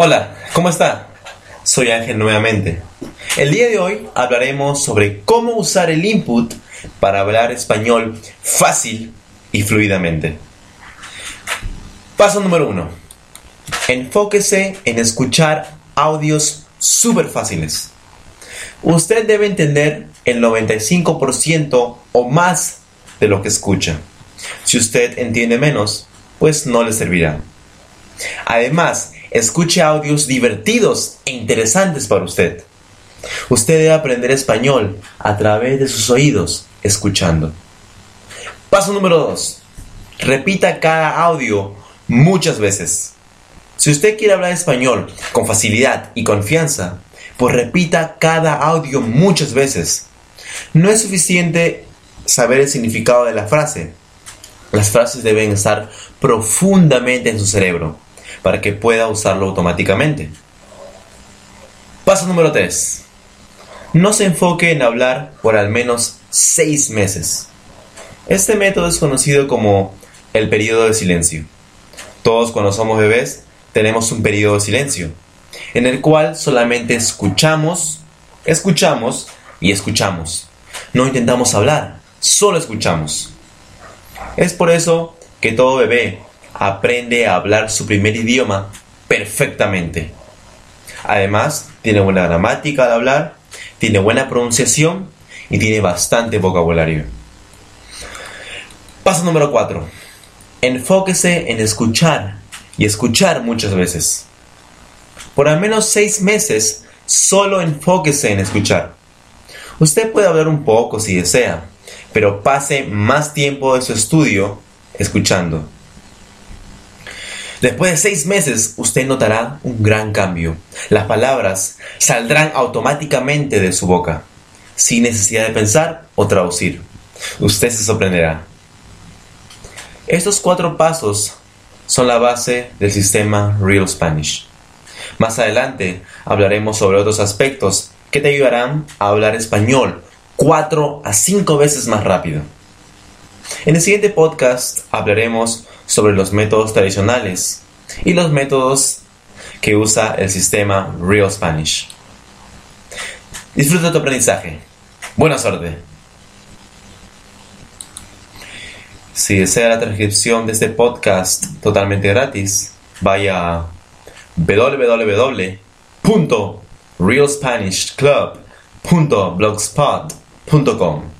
Hola, ¿cómo está? Soy Ángel nuevamente. El día de hoy hablaremos sobre cómo usar el input para hablar español fácil y fluidamente. Paso número uno. Enfóquese en escuchar audios súper fáciles. Usted debe entender el 95% o más de lo que escucha. Si usted entiende menos, pues no le servirá. Además, escuche audios divertidos e interesantes para usted. Usted debe aprender español a través de sus oídos, escuchando. Paso número 2. Repita cada audio muchas veces. Si usted quiere hablar español con facilidad y confianza, pues repita cada audio muchas veces. No es suficiente saber el significado de la frase. Las frases deben estar profundamente en su cerebro para que pueda usarlo automáticamente. Paso número 3. No se enfoque en hablar por al menos 6 meses. Este método es conocido como el periodo de silencio. Todos cuando somos bebés tenemos un periodo de silencio, en el cual solamente escuchamos, escuchamos y escuchamos. No intentamos hablar, solo escuchamos. Es por eso que todo bebé aprende a hablar su primer idioma perfectamente. Además, tiene buena gramática al hablar, tiene buena pronunciación y tiene bastante vocabulario. Paso número 4. Enfóquese en escuchar y escuchar muchas veces. Por al menos seis meses, solo enfóquese en escuchar. Usted puede hablar un poco si desea, pero pase más tiempo de su estudio escuchando. Después de seis meses, usted notará un gran cambio. Las palabras saldrán automáticamente de su boca, sin necesidad de pensar o traducir. Usted se sorprenderá. Estos cuatro pasos son la base del sistema Real Spanish. Más adelante hablaremos sobre otros aspectos que te ayudarán a hablar español cuatro a cinco veces más rápido. En el siguiente podcast hablaremos sobre los métodos tradicionales y los métodos que usa el sistema Real Spanish. Disfruta tu aprendizaje. Buena suerte. Si desea la transcripción de este podcast totalmente gratis, vaya a www.realspanishclub.blogspot.com